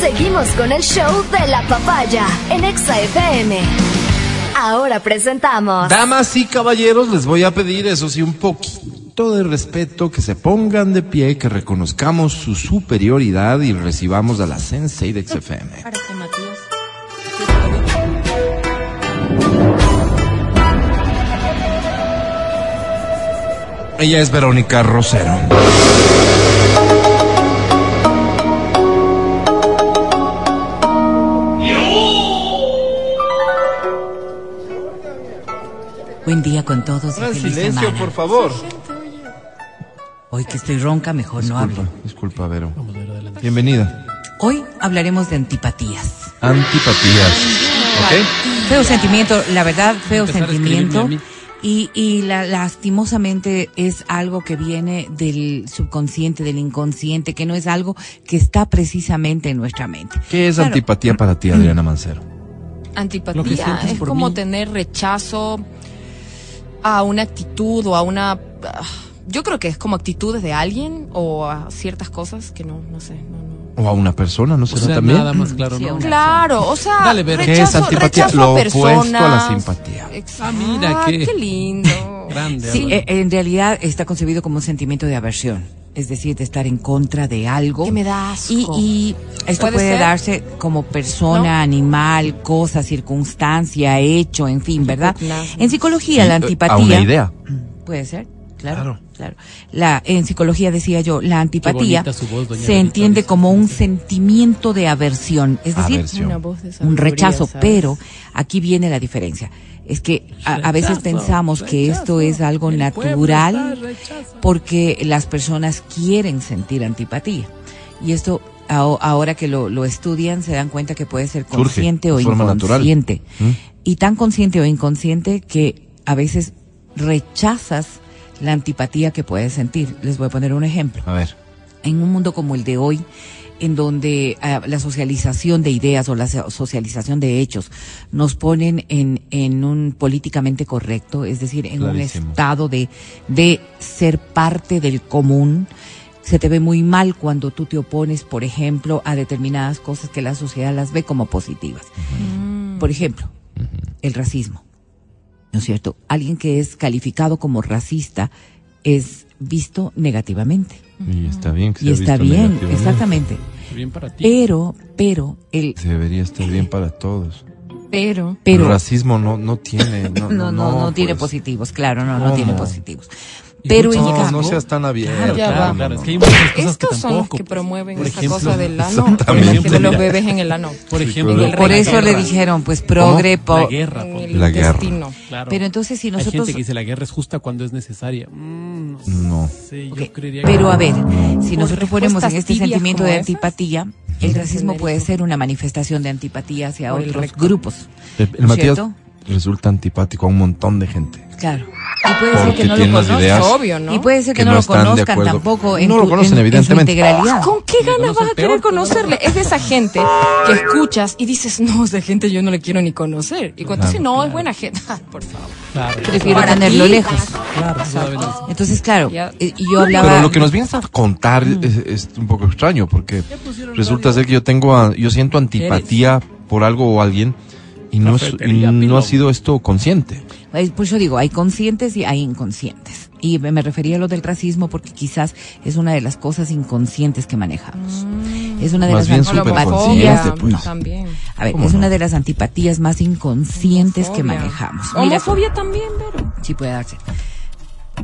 Seguimos con el show de la papaya en Exa FM. Ahora presentamos. Damas y caballeros, les voy a pedir, eso sí, un poquito de respeto, que se pongan de pie, que reconozcamos su superioridad y recibamos a la Sensei de XFM. Ella es Verónica Rosero. Buen día con todos feliz silencio, semana. por favor. Hoy que estoy ronca, mejor no hablo. disculpa, Vero. Bienvenida. Hoy hablaremos de antipatías. Antipatías. ¿Ok? Feo sentimiento, la verdad, feo sentimiento. Y, y la- lastimosamente es algo que viene del subconsciente, del inconsciente, que no es algo que está precisamente en nuestra mente. ¿Qué es Claro, antipatía para ti, Adriana Mancero? Antipatía es como mí. tener rechazo a una actitud o a una... ah, Yo creo que es como actitudes de alguien o a ciertas cosas que no, no sé. No, no. O a una persona, ¿no O será sea, también? nada más claro, Sí, Claro, o sea, Dale, Vero. ¿Qué es antipatía? Lo opuesto a la simpatía. Ah, mira, qué- qué lindo. Grande. Sí, eh, en realidad está concebido como un sentimiento de aversión, es decir, de estar en contra de algo. Que me da asco. Y, y esto ¿Puede darse como persona, ¿No? animal, cosa, circunstancia, hecho, en fin, ¿verdad? En psicología, Sí, la eh, antipatía. A una idea. Puede ser, claro. Claro. Claro. La, en psicología decía yo, la antipatía voz, se entiende como un sentimiento de aversión, es decir, Aversión. Una voz de un rechazo, ¿sabes? pero aquí viene la diferencia. Es que a, a veces Rechazo, pensamos que esto es algo natural porque las personas quieren sentir antipatía. Y esto, ahora que lo, lo estudian, se dan cuenta que puede ser consciente o inconsciente. ¿Mm? Y tan consciente o inconsciente que a veces rechazas la antipatía que puedes sentir. Les voy a poner un ejemplo A ver. en un mundo como el de hoy, en donde ah, la socialización de ideas o la so- socialización de hechos nos ponen en, en un políticamente correcto, es decir, en Clarísimo. un estado de, de ser parte del común, se te ve muy mal cuando tú te opones, por ejemplo, a determinadas cosas que la sociedad las ve como positivas. Por ejemplo, el racismo. ¿No es cierto? Alguien que es calificado como racista es visto negativamente. Y está bien que Y está visto bien, negativamente. exactamente. Bien para ti. Pero, pero, el, Debería estar bien para todos. Pero... el pero, racismo no, no tiene. No, no, no, no, tiene pues. positivos, claro, no, no tiene positivos. Pero en No, cambio, no seas tan abierto. Claro, claro, claro. Es que hay muchas cosas que Estos son los tampoco. que promueven Por esa ejemplo, cosa del ano, tienen los bebés en el ano. Por ejemplo, pero- por la eso le guerra. dijeron, pues, progre, La po- guerra. En por- el La guerra. pero entonces si Hay nosotros, gente que dice la guerra es justa cuando es necesaria. Mm, no No. sé, yo Ok, creería que- pero a ver, si Por nosotros ponemos en este sentimiento de antipatía, el racismo puede ser una manifestación de antipatía hacia otros grupos. El, el ¿No Matías resulta antipático a un montón de gente. Claro. Y puede ser que no lo conozcan. Obvio, ¿no? Y puede ser que, que no, no lo conozcan tampoco en, No lo tu- conocen, en- en su evidentemente. integralidad. ¿Con qué ganas vas a querer conocerle? Es de esa gente que escuchas y dices, no, esa gente yo no le quiero ni conocer. Y cuando Claro, dices, no, es buena gente. Por favor. Claro, Prefiero Para tenerlo ti. lejos. Entonces, claro, Ya. eh, y yo hablaba... Pero lo que nos vienes a contar es, es un poco extraño porque resulta ser que yo tengo, a- yo siento antipatía por algo o alguien y no, es- y no ha sido esto consciente. Eh, Por eso digo, hay conscientes y hay inconscientes. Y me refería a lo del racismo porque quizás es una de las cosas inconscientes que manejamos. Es una de Más las antipatías. pues. también. A ver, ¿Cómo es no? una de las antipatías más inconscientes que Homofobia. manejamos. Mira tú, Homofobia también, Vero. sí puede darse.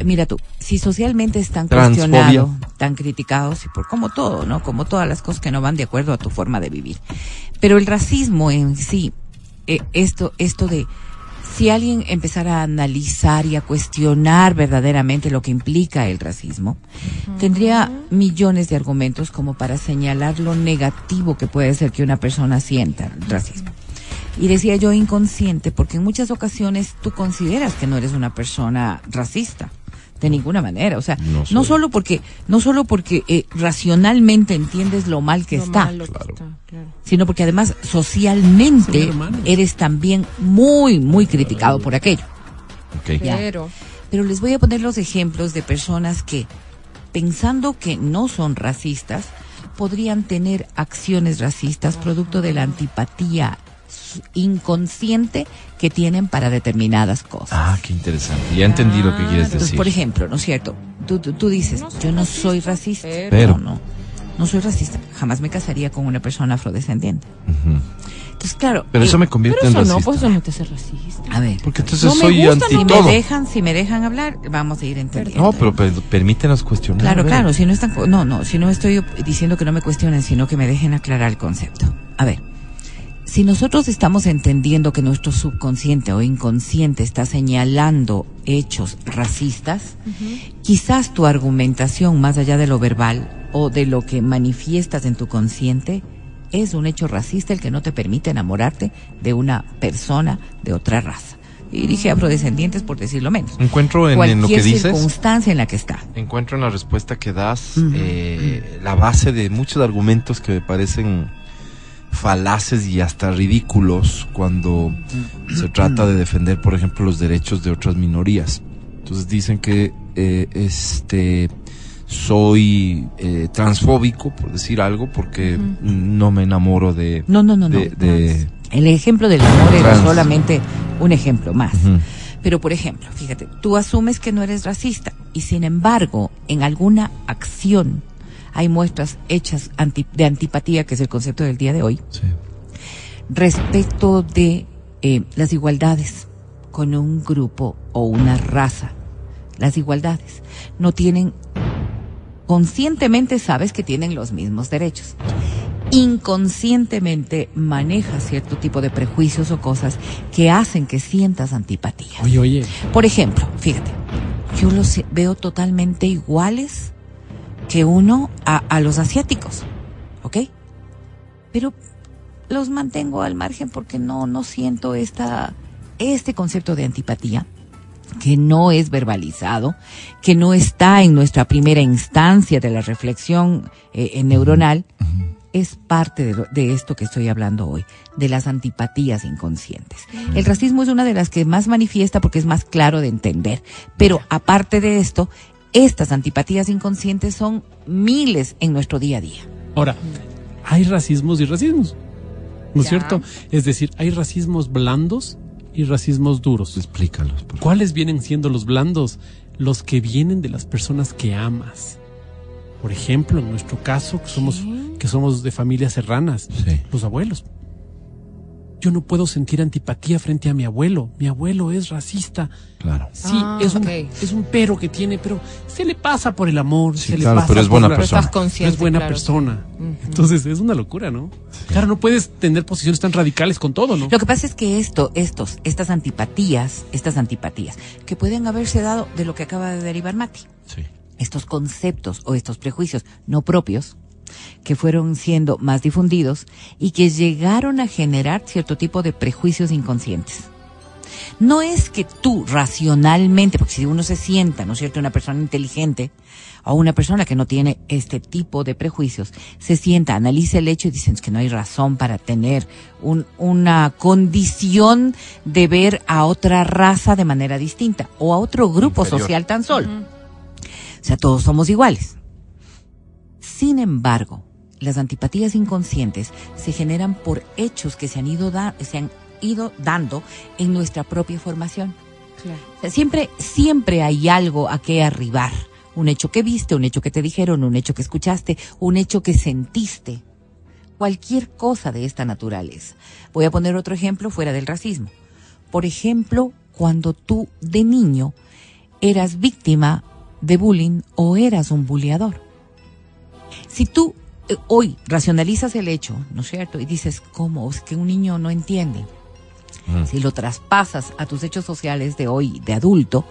Mira tú, si socialmente están cuestionados, tan criticados, y por como todo, ¿no? Como todas las cosas que no van de acuerdo a tu forma de vivir. Pero el racismo en sí, eh, esto, esto de si alguien empezara a analizar y a cuestionar verdaderamente lo que implica el racismo, tendría millones de argumentos como para señalar lo negativo que puede ser que una persona sienta el racismo. Y decía yo inconsciente porque en muchas ocasiones tú consideras que no eres una persona racista. De ninguna manera, o sea, No solo porque no solo porque eh, racionalmente entiendes lo mal que Lo está, malo que está, claro. sino porque además socialmente eres también muy, muy criticado por aquello. Ok. Ya. Pero, Pero les voy a poner los ejemplos de personas que, pensando que no son racistas, podrían tener acciones racistas producto de la antipatía inconsciente que tienen para determinadas cosas. Ah, qué interesante. Ya entendí lo que quieres Entonces, decir. por ejemplo, ¿no es cierto? Tú, tú, tú dices, yo no soy racista. Pero- No, no, no soy racista. Jamás me casaría con una persona afrodescendiente. Entonces, claro. Pero eh, eso me convierte Pero en eso no, racista. pues eso no te hace racista. A ver, Porque entonces No me soy gusta, anti no si me dejan, si me dejan hablar, vamos a ir entendiendo. No, pero per- permítenos cuestionar. Claro, claro, si no están, no, no, si no estoy diciendo que no me cuestionen, sino que me dejen aclarar el concepto. A ver, si nosotros estamos entendiendo que nuestro subconsciente o inconsciente está señalando hechos racistas, quizás tu argumentación más allá de lo verbal o de lo que manifiestas en tu consciente es un hecho racista el que no te permite enamorarte de una persona de otra raza. Y dije afrodescendientes por decirlo menos. Encuentro en, lo que dices. circunstancia en la que está. Encuentro en la respuesta que das eh, la base de muchos argumentos que me parecen falaces y hasta ridículos cuando se trata de defender, por ejemplo, los derechos de otras minorías. Entonces dicen que eh, este soy eh, transfóbico, por decir algo, porque no me enamoro de... No, no, no, no. de- El ejemplo del amor era Trans. solamente un ejemplo más. Pero, por ejemplo, fíjate, tú asumes que no eres racista y sin embargo, en alguna acción hay muestras hechas anti- de antipatía, que es el concepto del día de hoy, Sí. respecto de eh, las igualdades con un grupo o una raza. Las igualdades no tienen, conscientemente sabes que tienen los mismos derechos. Inconscientemente manejas cierto tipo de prejuicios o cosas que hacen que sientas antipatía. Oye, oye, Por ejemplo, fíjate, yo los veo totalmente iguales que uno a, a los asiáticos, ¿ok? Pero los mantengo al margen porque no, no siento esta, este concepto de antipatía que no es verbalizado, que no está en nuestra primera instancia de la reflexión eh, eh, neuronal, es parte de, lo- de esto que estoy hablando hoy, de las antipatías inconscientes. El racismo es una de las que más manifiesta porque es más claro de entender, pero aparte de esto, estas antipatías inconscientes son miles en nuestro día a día. ahora, hay racismos y racismos. ¿No es cierto? Es decir, hay racismos blandos y racismos duros. Explícalos, por. ¿Cuáles vienen siendo los blandos? Los que vienen de las personas que amas. Por ejemplo, en nuestro caso, que somos, que somos de familias serranas, Sí. los abuelos. Yo no puedo sentir antipatía frente a mi abuelo. Mi abuelo es racista. Claro. Sí, Ah, es, un, es un pero que tiene, pero se le pasa por el amor. Sí, se le claro, pasa pero es por buena la- persona. Es buena claro. persona. Entonces es una locura, ¿no? Claro, no puedes tener posiciones tan radicales con todo, ¿no? Lo que pasa es que esto, estos, estas antipatías, estas antipatías, que pueden haberse dado de lo que acaba de derivar Mati, Sí. estos conceptos o estos prejuicios no propios, que fueron siendo más difundidos y que llegaron a generar cierto tipo de prejuicios inconscientes. No es que tú racionalmente, porque si uno se sienta, ¿no es cierto?, una persona inteligente o una persona que no tiene este tipo de prejuicios, se sienta, analiza el hecho y dicen que no hay razón para tener un- una condición de ver a otra raza de manera distinta o a otro grupo Inferior. social tan solo. O sea, todos somos iguales. Sin embargo, las antipatías inconscientes se generan por hechos que se han ido, da- se han ido dando en nuestra propia formación. Claro. O sea, siempre, siempre hay algo a que arribar. Un hecho que viste, un hecho que te dijeron, un hecho que escuchaste, un hecho que sentiste. Cualquier cosa de esta naturaleza. Voy a poner otro ejemplo fuera del racismo. Por ejemplo, cuando tú de niño eras víctima de bullying o eras un bulleador. Si tú eh, hoy racionalizas el hecho, ¿no es cierto? Y dices, ¿cómo? Es que un niño no entiende. Mm. Si lo traspasas a tus hechos sociales de hoy, de adulto,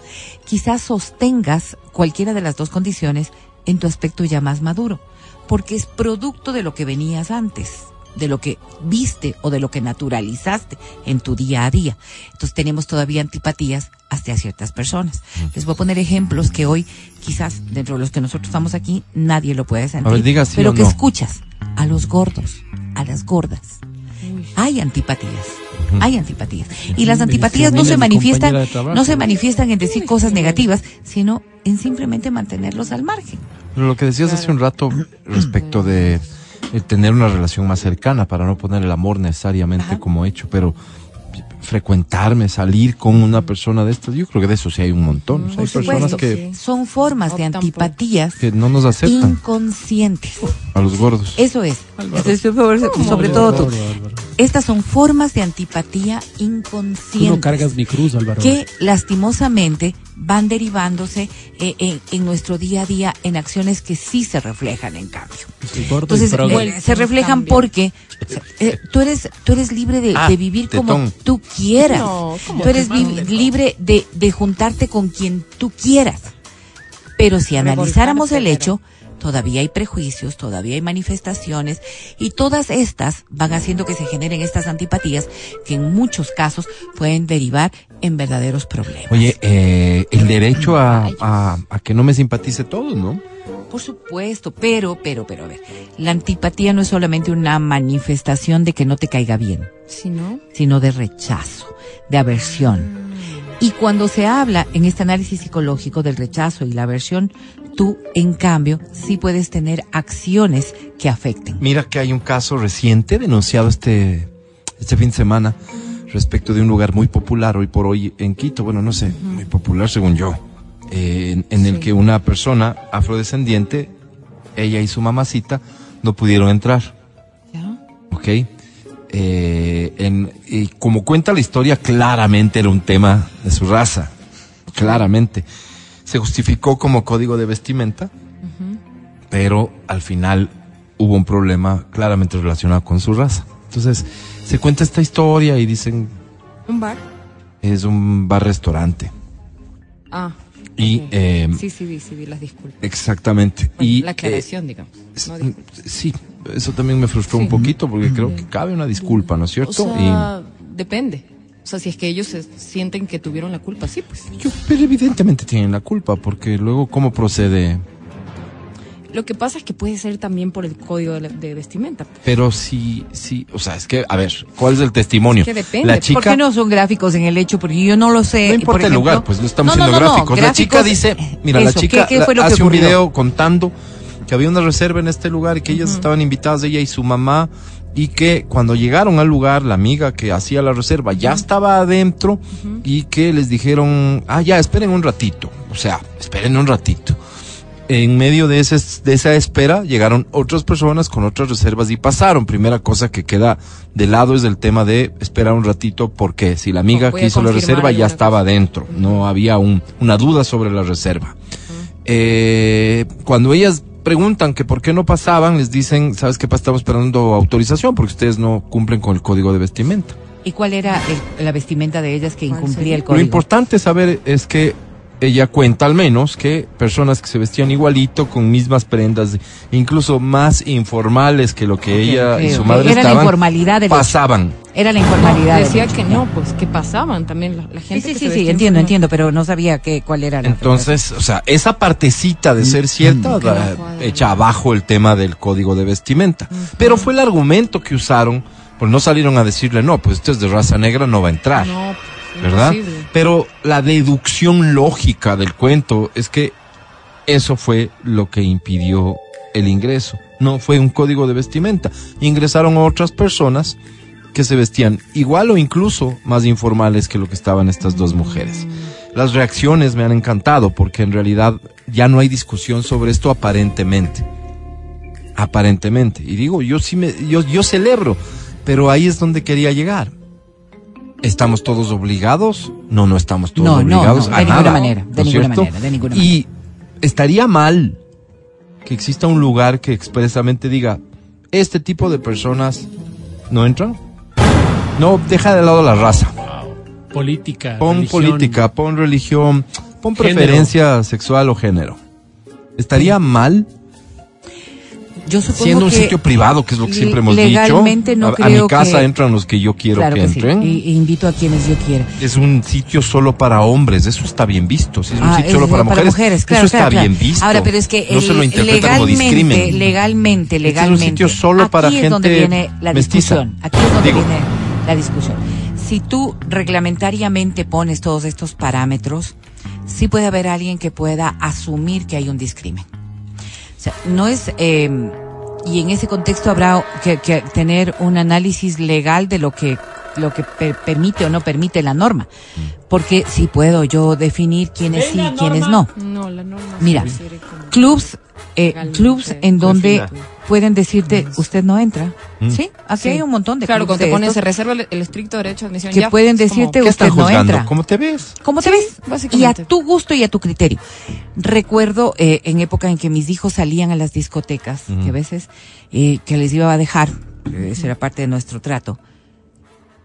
quizás sostengas cualquiera de las dos condiciones en tu aspecto ya más maduro, porque es producto de lo que venías antes, de lo que viste o de lo que naturalizaste en tu día a día. Entonces tenemos todavía antipatías hacia ciertas personas. Les voy a poner ejemplos que hoy quizás dentro de los que nosotros estamos aquí nadie lo puede sentir, A ver, diga sí pero o que no. escuchas a los gordos, a las gordas. Hay antipatías. Hay antipatías. Y las antipatías no se manifiestan, no se manifiestan en decir cosas negativas, sino en simplemente mantenerlos al margen. Pero lo que decías hace un rato respecto de eh, tener una relación más cercana para no poner el amor necesariamente como hecho, pero frecuentarme, salir con una persona de estas, yo creo que de eso sí hay un montón. O sea, hay personas que, son formas de antipatías que no nos aceptan inconscientes. a los gordos. Eso es. Álvaro. Sobre, todo tú. Álvaro, Álvaro. Estas son formas de antipatía Tú no inconscientes cargas mi cruz, Álvaro. que lastimosamente van derivándose eh, en, en nuestro día a día en acciones que sí se reflejan en cambio. Entonces eh, se reflejan Cambio. porque eh, tú eres tú eres libre de, Ah, de vivir como tú quieras. No, ¿cómo tú eres libre de, de juntarte con quien tú quieras. Pero si analizáramos el hecho, todavía hay prejuicios, todavía hay manifestaciones y todas estas van haciendo que se generen estas antipatías que en muchos casos pueden derivar en verdaderos problemas. Oye, eh, el derecho a, a, a que no me simpatice todo, ¿no? Por supuesto, pero, pero, pero, a ver, la antipatía no es solamente una manifestación de que no te caiga bien, Si no, sino de rechazo, de aversión. Y cuando se habla en este análisis psicológico del rechazo y la aversión, tú, en cambio, sí puedes tener acciones que afecten. Mira que hay un caso reciente denunciado este, este fin de semana respecto de un lugar muy popular hoy por hoy en Quito. Bueno, no sé, muy popular según yo. eh, en, en el Sí. que una persona afrodescendiente, ella y su mamacita, no pudieron entrar. ¿ya? ¿ok? Eh, en- y como cuenta la historia, claramente era un tema de su raza, claramente. Se justificó como código de vestimenta, pero al final hubo un problema claramente relacionado con su raza. Entonces, se cuenta esta historia y dicen, Un bar. es un bar-restaurante. Ah. Y, ok. eh, sí, sí, vi, sí, vi las disculpas. Exactamente. Bueno, y, la eh, aclaración, digamos. No sí, eso también me frustró Sí. un poquito porque creo que cabe una disculpa, ¿no es cierto? O sea, depende. O sea, si es que ellos se sienten que tuvieron la culpa, sí, pues. yo, pero evidentemente tienen la culpa porque luego cómo procede. Lo que pasa es que puede ser también por el código de, la- de vestimenta. Pero sí, sí, o sea, es que, a ver, ¿cuál es el testimonio? Es que depende. La ¿Por chica, ¿Por qué no son gráficos en el hecho? Porque yo no lo sé. No Por importa el ejemplo- lugar, pues no estamos No, no, siendo no, no, gráficos. La chica gráficos, dice, mira, la eso, chica ¿qué- qué fue lo la- que hace un video contando que había una reserva en este lugar y que ellas estaban invitadas, ella y su mamá, y que cuando llegaron al lugar, la amiga que hacía la reserva ya estaba adentro y que les dijeron, ah, ya, esperen un ratito. O sea, esperen un ratito. En medio de, ese, de esa espera llegaron otras personas con otras reservas y pasaron. Primera cosa que queda de lado es el tema de esperar un ratito porque si la amiga No, que hizo la reserva ya estaba cosa. adentro, no había un, una duda sobre la reserva. Eh, cuando ellas preguntan que por qué no pasaban, les dicen, ¿sabes qué? pasa? Estamos esperando autorización porque ustedes no cumplen con el código de vestimenta. ¿Y cuál era el- la vestimenta de ellas que ¿Cuál incumplía el código? Lo importante saber es que ella cuenta al menos que personas que se vestían igualito, con mismas prendas, incluso más informales que lo que ella y su madre Era la estaban, informalidad del hecho. pasaban. Era la informalidad. Decía hecho. que no, pues que pasaban también la, la Sí, gente. sí, que sí, se sí, vestía entiendo, entiendo, pero no sabía que, cuál era la Entonces, o sea, esa partecita de ser cierta, no da- cuadra. echa abajo el tema del código de vestimenta. Pero fue el argumento que usaron, pues no salieron a decirle, no, pues usted es de raza negra, no va a entrar. No, pues, ¿verdad? imposible. Pero la deducción lógica del cuento es que eso fue lo que impidió el ingreso. No fue un código de vestimenta. Ingresaron otras personas que se vestían igual o incluso más informales que lo que estaban estas dos mujeres. Las reacciones me han encantado porque en realidad ya no hay discusión sobre esto aparentemente. Aparentemente. Y digo, yo sí me, yo, yo celebro, pero ahí es donde quería llegar. ¿Estamos todos obligados? No, no estamos todos No, no, obligados no, a de ninguna nada, manera, de ¿no ninguna cierto? manera, de ninguna Y estaría mal que exista un lugar que expresamente diga, este tipo de personas no entran. No, deja de lado la raza. Política. Pon religión. política, pon religión, pon Género. preferencia sexual o género. Estaría mal Yo supongo siendo un que sitio privado, que es lo que siempre hemos dicho. legalmente no a, a creo mi casa que- entran los que yo quiero claro que que sí, entren. y- y invito a quienes yo quiera. Es un sitio solo para hombres, eso está bien visto. Si es un Ah, sitio es solo para, para mujeres, mujeres, claro, eso está claro, claro. bien visto. Ahora, pero es que no se el- lo interpreta como legalmente, discrimen. legalmente, Este es un legalmente. sitio solo para aquí es donde viene la mestiza. discusión. Aquí es donde Digo. viene la discusión. Si tú reglamentariamente pones todos estos parámetros, sí puede haber alguien que pueda asumir que hay un discrimen. Sea, no es, eh, y en ese contexto habrá que, que tener un análisis legal de lo que lo que per- permite o no permite la norma. Porque si puedo yo definir quiénes sí y quiénes no. No, la norma Mira, Clubs, eh, clubs en donde Defina. Pueden decirte, usted no entra. Mm. Sí, aquí Sí. hay un montón de Claro, cuando te pones, se reserva el, el estricto derecho de admisión. que ya, pueden como- decirte ¿Qué están usted no entra. ¿Cómo te ves? ¿Cómo te Sí, ves? Y a básicamente. tu gusto y a tu criterio. Recuerdo eh, en época en que mis hijos salían a las discotecas, que a veces eh, que les iba a dejar, eh, eso era parte de nuestro trato,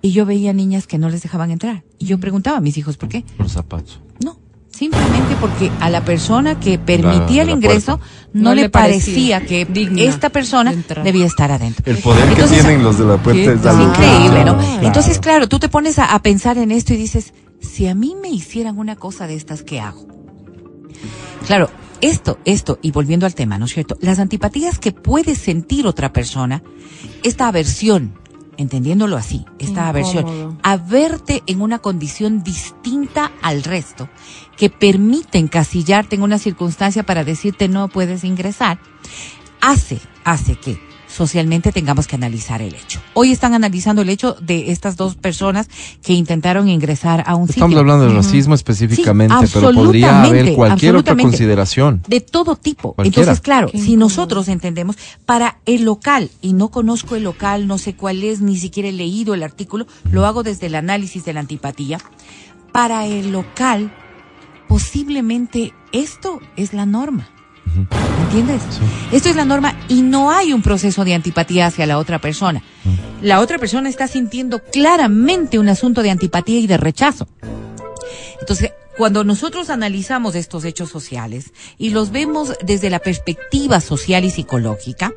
y yo veía niñas que no les dejaban entrar. Y yo preguntaba a mis hijos, ¿por qué? Los zapatos. No, simplemente porque a la persona que permitía el ingreso no, No le parecía, parecía que digna esta persona de debía estar adentro. El poder Entonces, que tienen los de la puerta ¿qué es es increíble, ¿no? Claro. Entonces, claro, tú te pones a, a pensar en esto y dices, si a mí me hicieran una cosa de estas, ¿qué hago? Claro, esto, esto, y volviendo al tema, ¿no es cierto? Las antipatías que puede sentir otra persona, esta aversión, entendiéndolo así, esta aversión, a verte en una condición distinta al resto, que permite encasillarte en una circunstancia para decirte no puedes ingresar, hace, hace que socialmente tengamos que analizar el hecho. Hoy están analizando el hecho de estas dos personas que intentaron ingresar a un Estamos sitio. hablando de racismo específicamente, Sí, pero podría haber cualquier otra consideración. De todo tipo. Cualquiera. Entonces, claro, Qué si incómodo. nosotros entendemos, para el local, y no conozco el local, no sé cuál es, ni siquiera he leído el artículo, lo hago desde el análisis de la antipatía, para el local, posiblemente esto es la norma. ¿Entiendes? Esto es la norma y no hay un proceso de antipatía hacia la otra persona. La otra persona está sintiendo claramente un asunto de antipatía y de rechazo. Entonces, cuando nosotros analizamos estos hechos sociales y los vemos desde la perspectiva social y psicológica,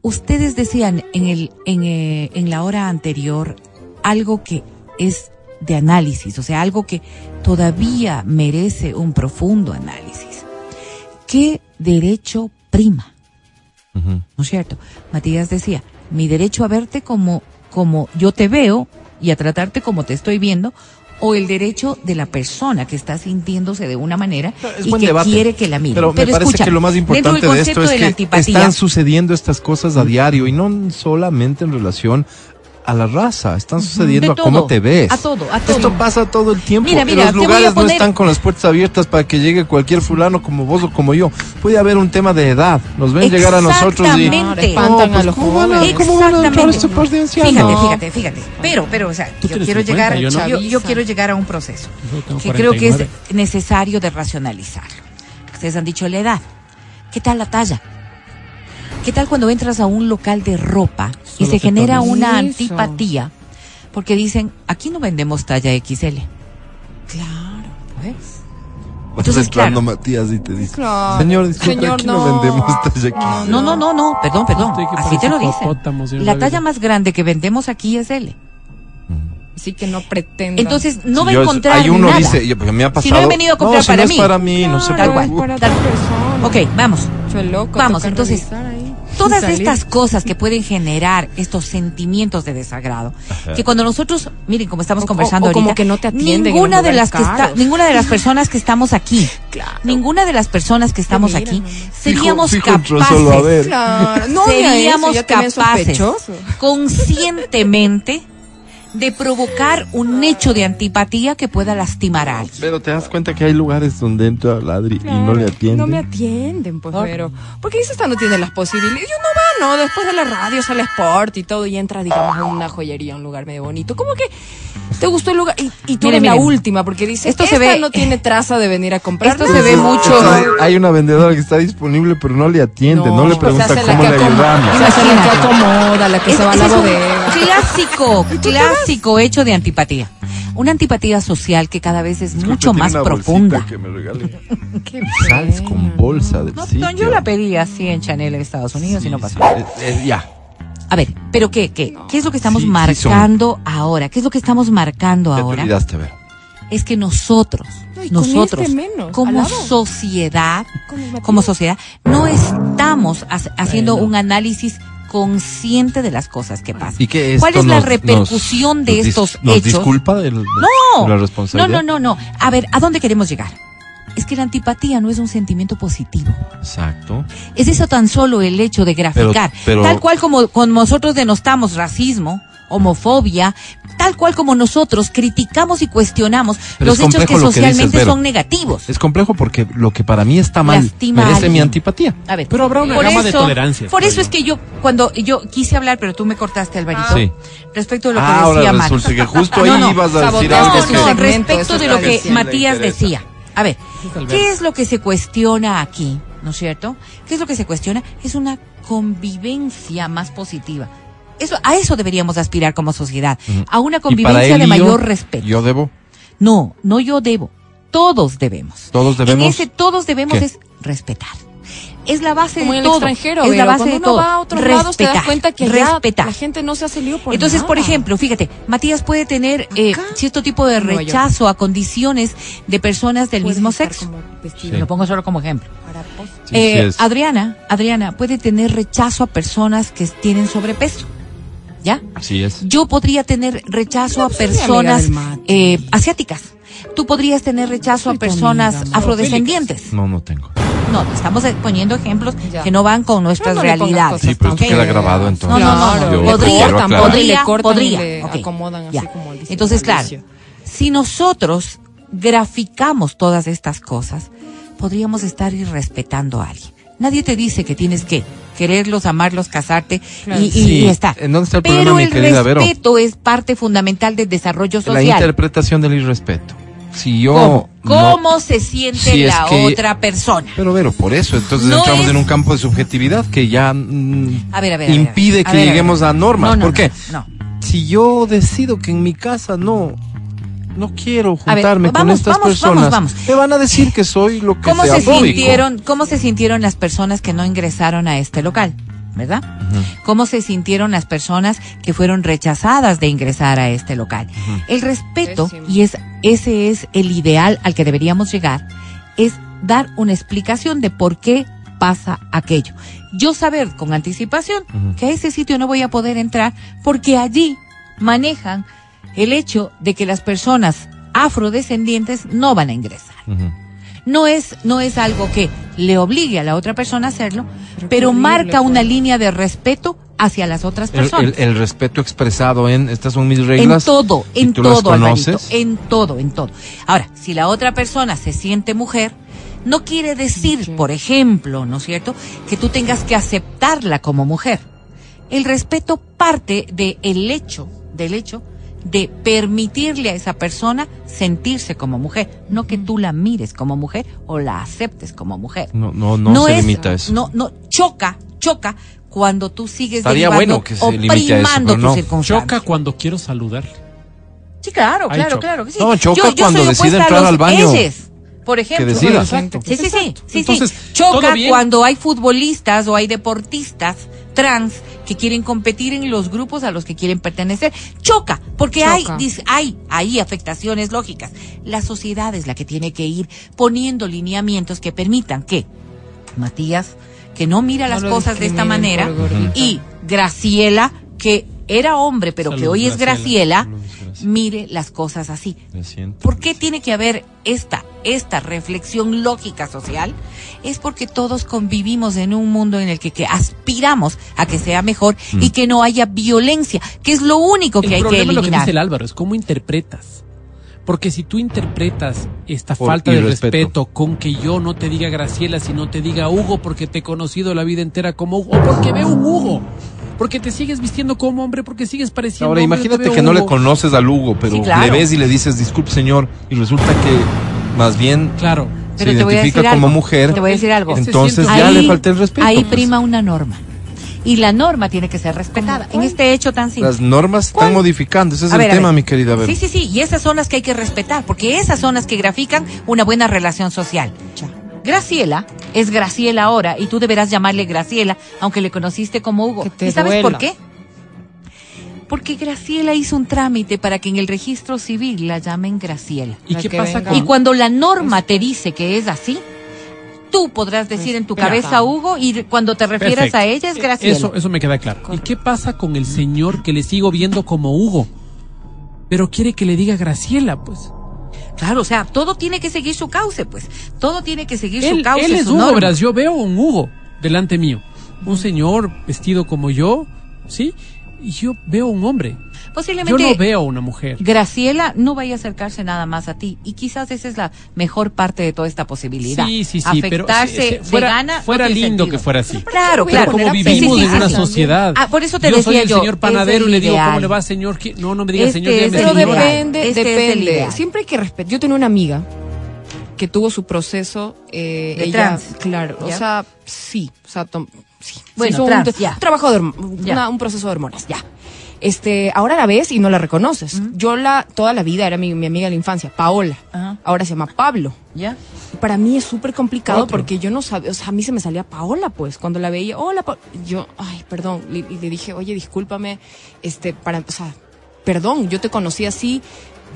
ustedes decían en, el, en, eh, en la hora anterior algo que es de análisis, o sea, algo que todavía merece un profundo análisis. ¿Qué derecho prima? ¿No es cierto? Matías decía, mi derecho a verte como, como yo te veo y a tratarte como te estoy viendo, o el derecho de la persona que está sintiéndose de una manera Es y que debate. quiere que la miren. Pero, me parece que lo más importante de esto es que están sucediendo estas cosas a diario y no solamente en relación a la raza, están sucediendo De a cómo te ves. a todo, a todo. Esto pasa todo el tiempo. Mira, y mira, los lugares no están con las puertas abiertas para que llegue cualquier fulano como vos o como yo. Puede haber un tema de edad. Nos ven llegar a nosotros y Exactamente. Espantan a los ¿cómo van a, jóvenes. ¿cómo van a este par de ancianos? Fíjate, No. fíjate, fíjate. Pero, pero, o sea, yo quiero 50, llegar, yo no. yo, quiero llegar a un proceso que creo que es 49. necesario de racionalizarlo. Ustedes han dicho la edad. ¿Qué tal la talla? ¿Qué tal cuando entras a un local de ropa y Solo se genera una Eso. antipatía? Porque dicen, aquí no vendemos talla XL. Claro. Pues. Vas Entonces, entrando claro. Matías y te dice, Claro. señor, disculpe, Señor, aquí no, no. vendemos talla aquí. No, no, no, no, perdón, perdón. Usted Así te lo dicen. La talla más grande que vendemos aquí es L. Así que no pretenda. Entonces, no va a encontrar Hay uno nada. dice, yo- porque me ha Si pasado. no he venido a comprar no, si para no mí. es para mí, no se Tal cual. para tal. Ok, vamos. Loco. Vamos, entonces. Todas Salir. estas cosas que pueden generar estos sentimientos de desagrado, que cuando nosotros, miren, como estamos O- conversando o como ahorita, que no te atienden ninguna de las que está, ninguna de las personas que estamos aquí, Claro. ninguna de las personas que estamos aquí, seríamos Fijo- fijo entró capaces. Claro. No, eso, seríamos capaces sospechoso. conscientemente de provocar un hecho de antipatía que pueda lastimar a alguien. Pero te das cuenta que hay lugares donde entra Ladri y no le Claro, atienden. No me atienden, pues, ¿Por? pero. Porque dice esta no tiene las posibilidades. Yo no va, ¿no? Después de la radio sale Sport y todo y entra, digamos, a una joyería, un lugar medio bonito. ¿Cómo que te gustó el lugar? Y, y tú Miren, eres la última, porque dice, Esto esta se ve- no tiene traza de venir a comprar. Esto No, se ve no, mucho- Está- hay una vendedora que está disponible, pero no le atiende, no, le pregunta cómo le ayudamos. La que acomoda, la que Es- se va a la bodega. Clásico, clásico hecho de antipatía. Una antipatía social que cada vez es Disculpe, mucho tiene más una profunda. que me regale. Qué Sales pena. con bolsa del No, sitio. no, yo la pedí así en Chanel en Estados Unidos y no pasó. Eh, eh, ya. A ver, pero ¿qué, qué? ¿Qué es lo que estamos Sí, sí marcando ahora? ¿Qué es lo que estamos marcando Ya te ahora? olvidaste, ver. Es que nosotros, No, nosotros, este menos, como sociedad, como sociedad, no estamos ha- haciendo Bueno. un análisis consciente de las cosas que pasan. ¿Y qué ¿Cuál es la nos- repercusión nos- de nos dis- estos ¿Nos hechos? disculpa del- No, la no, responsabilidad? no, no, no. A ver, ¿a dónde queremos llegar? es que la antipatía no es un sentimiento positivo. Exacto. Es eso tan solo el hecho de graficar. pero- Tal cual como con nosotros denostamos racismo, homofobia, tal cual como nosotros criticamos y cuestionamos Pero los hechos que lo que dices, socialmente son negativos. Es complejo porque lo que para mí está mal Lastima a merece mi antipatía. A ver, Pero habrá una gama de eso- tolerancias, Por eso es que yo, cuando yo quise hablar, pero tú me cortaste, Alvarito. Sí. Respecto de lo que Ah, ahora decía resulta que justo ahí No, no. ibas a decir algo No, que... respecto de lo que. Matías decía. A ver. ¿qué es lo que se cuestiona aquí? ¿No es cierto? ¿Qué es lo que se cuestiona? Es una convivencia más positiva. Eso, a eso deberíamos aspirar como sociedad, a una convivencia de y yo, mayor respeto. Yo debo. No, no yo debo. Todos debemos. Todos debemos. En ese todos debemos ¿Qué? es respetar. Es la base Como de en el todo. extranjero, es la Vero, base cuando de uno todo. va a otros lados te das Respetar, cuenta que respetar. la gente no se hace lío por Entonces, por ejemplo, fíjate, Matías puede tener eh, cierto tipo de rechazo a condiciones de personas del mismo sexo. Sí. Lo pongo solo como ejemplo. Sí, Eh, sí. Adriana, Adriana puede tener rechazo a personas que tienen sobrepeso. ¿Ya? Así es. Yo podría tener rechazo a personas eh, asiáticas. Tú podrías tener rechazo a personas amiga, afrodescendientes. No, no tengo. No, estamos eh, poniendo ejemplos Ya. que no van con nuestras realidades. Sí, pero esto queda grabado entonces. No, no, no, Podría, podría, podría. acomodan así ya. como dice Entonces, claro, si nosotros graficamos todas estas cosas, podríamos estar irrespetando a alguien. Nadie te dice que tienes que quererlos, amarlos, casarte Claro. y, y- Sí, y estar. ¿en dónde está el Pero problema, mi el Vero? respeto es parte fundamental del desarrollo La social. interpretación del irrespeto. Si yo... ¿Cómo? no- ¿Cómo se siente Si es la que- otra persona? Pero, Vero, por eso. Entonces No entramos es- en un campo de subjetividad que ya mm, A ver, a ver, a ver, impide a que ver, lleguemos a normas. No, no, ¿Por qué? no, Si yo decido que en mi casa no... No quiero ver, juntarme con estas vamos, personas. vamos, vamos. Me van a decir que soy lo que ¿Cómo sea se sintieron, cómo se sintieron las personas que no ingresaron a este local? ¿Verdad? ¿Cómo se sintieron las personas que fueron rechazadas de ingresar a este local? El respeto, Pésimo. y es, ese es el ideal al que deberíamos llegar, es dar una explicación de por qué pasa aquello. Yo saber con anticipación que a ese sitio no voy a poder entrar porque allí manejan el hecho de que las personas afrodescendientes no van a ingresar. No es, no es algo que le obligue a la otra persona a hacerlo, Pero marca una pues. línea de respeto hacia las otras personas. el- el respeto expresado en estas son mis en reglas. todo, en tú las todo, Alvarito, conoces. en todo, en todo. Ahora, si la otra persona se siente mujer, no quiere decir, Sí. por ejemplo, ¿no es cierto?, que tú tengas que aceptarla como mujer. El respeto parte de el hecho, del hecho de permitirle a esa persona sentirse como mujer, no que tú la mires como mujer o la aceptes como mujer. No, no, no, se es- limita a eso. No, no, choca, choca cuando tú sigues Estaría bueno que se o limite a eso, primando pero no. Choca cuando quiero saludarle. Sí, claro, Ahí claro, choca. claro que sí. No, choca yo, yo cuando decide entrar al baño. ellos, por ejemplo. Que decida. Exacto. Sí, sí, sí, sí, Entonces, sí. ¿todo Choca cuando hay futbolistas o hay deportistas trans que quieren competir en los grupos a los que quieren pertenecer. Choca, porque Choca. hay, hay, hay afectaciones lógicas. La sociedad es la que tiene que ir poniendo lineamientos que permitan que Matías, que no mira No las cosas de esta manera, y Graciela, que era hombre, pero que hoy es Graciela. Graciela, Mire las cosas así. ¿Por qué tiene que haber esta, esta reflexión lógica social? Es porque todos convivimos en un mundo en el que, que aspiramos a que sea mejor y que no haya violencia, que es lo único que el hay que problema es lo que eliminar. dice el Álvaro, es cómo interpretas. Porque si tú interpretas esta Por falta de respeto con que yo no te diga Graciela, sino te diga Hugo porque te he conocido la vida entera como Hugo, o porque veo un Hugo, porque te sigues vistiendo como hombre, porque sigues pareciendo Ahora hombre, imagínate que no le conoces al Hugo, pero Sí, claro. le ves y le dices, disculpe señor, y resulta que más bien Claro. Pero se te voy a identifica decir como algo, mujer. Te voy a decir algo. Este Entonces ya le falta el respeto. Ahí pues. prima una norma. Y la norma tiene que ser respetada. En este hecho tan simple. Las normas están ¿Cuál? modificando, ese es A el ver, tema, mi querida. Sí, sí, sí, y esas son las que hay que respetar, porque esas son las que grafican una buena relación social. Graciela es Graciela ahora y tú deberás llamarle Graciela, aunque le conociste como Hugo. ¿Y sabes duela. por qué? Porque Graciela hizo un trámite para que en el registro civil la llamen Graciela. ¿Y qué pasa con Y cuando la norma te dice que es así, tú podrás decir en tu cabeza Hugo y cuando te refieras Perfecto. a ella es Graciela. Eso, eso me queda claro. ¿Y qué pasa con el señor que le sigo viendo como Hugo? Pero quiere que le diga Graciela, pues. Claro, o sea, todo tiene que seguir su cauce, pues. Todo tiene que seguir su cauce. él es su Hugo, norma. verás, yo veo un Hugo delante mío. Un señor vestido como yo, ¿sí? Y yo veo un hombre. Yo Posiblemente no veo una mujer. Graciela no vaya a acercarse nada más a ti. Y quizás esa es la mejor parte de toda esta posibilidad. Sí, sí, sí, pero Afectarse sí, sí, fuera, de gana. no fuera lindo sentido. que fuera así. Claro, Pero claro. como Sí, vivimos sí, en una sí. sociedad. Ah, por eso te yo decía soy el yo, señor panadero y le digo. ¿cómo le va, señor? ¿Qué? No, no me diga Este señor, es Pero señora. depende, Este depende. Siempre hay que respetar. Yo tenía una amiga que tuvo su proceso. Eh, De ella, trans. Claro, ¿Ya? o sea, sí. O sea, tom- sí. Bueno, trans, un, ya. trabajo de Ya. una- un proceso de hormonas, ya. Este, ahora la ves y no la reconoces. Yo la, toda la vida era mi, mi amiga de la infancia, Paola. Ahora se llama Pablo. ¿Ya? Para mí es súper complicado Otro. porque yo no sabía, o sea, a mí se me salía Paola, pues, cuando la veía, hola, Pa-". yo, ay, perdón, le- y le dije, oye, discúlpame, este, para, o sea, perdón, yo te conocí así,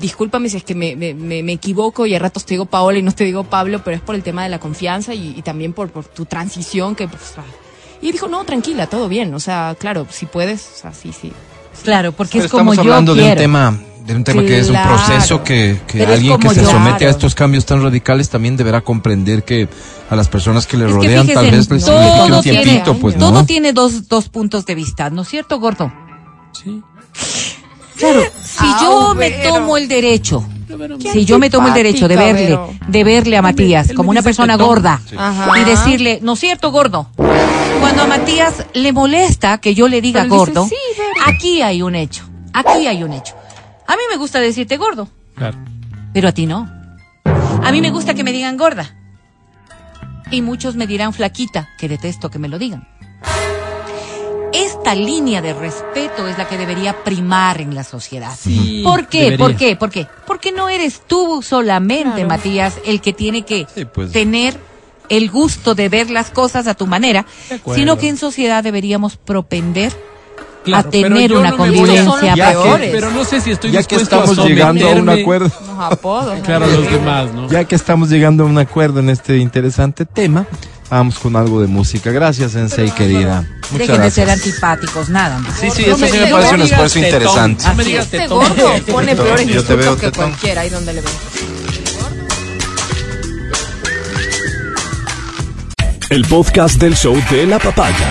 discúlpame si es que me, me, me- equivoco y a ratos te digo Paola y no te digo Pablo, pero es por el tema de la confianza y, y también por, por tu transición que, pues, ah". Y dijo, no, tranquila, todo bien, o sea, claro, si puedes, o sea, sí, sí. Claro, porque Pero es como estamos yo hablando de un tema de un tema que es un proceso que, que Pero es alguien que se yo. somete a estos cambios tan radicales también deberá comprender que a las personas que le Es que rodean tal vez les todo signifique un tiene- tiempito, pues todo no. Todo tiene dos, dos puntos de vista, ¿no es cierto, gordo? Sí. Claro, si Ah, yo me tomo el derecho, Si yo me tomo el derecho de verle, de verle a Matías como una persona gorda y decirle, ¿no es cierto, gordo? Cuando a Matías le molesta que yo le diga dice, gordo, aquí hay un hecho, aquí hay un hecho. A mí me gusta decirte gordo, Claro. pero a ti no. A mí me gusta que me digan gorda. Y muchos me dirán flaquita, que detesto que me lo digan. Esta línea de respeto es la que debería primar en la sociedad. Sí, ¿Por qué? debería. ¿Por qué? ¿Por qué? Porque no eres tú solamente, Claro. Matías, el que tiene que Sí, pues. tener el gusto de ver las cosas a tu manera, sino que en sociedad deberíamos propender Claro, a tener una no a- convivencia que- peores. Pero no sé si estoy Ya que dispuesto a estamos llegando a un acuerdo, Los apodos. Claro, a los demás, ¿no? ya que estamos llegando a un acuerdo en este interesante tema, vamos con algo de música. Gracias, Sensei querida. Muchas Dejen de ser gracias. antipáticos, nada más. Sí, sí, No eso me sí me parece un esfuerzo tetón. interesante. No me digas este tetón. gordo pone Tetón. peores insultos que tetón. cualquiera, ahí donde le veo. El podcast del show de la papaya.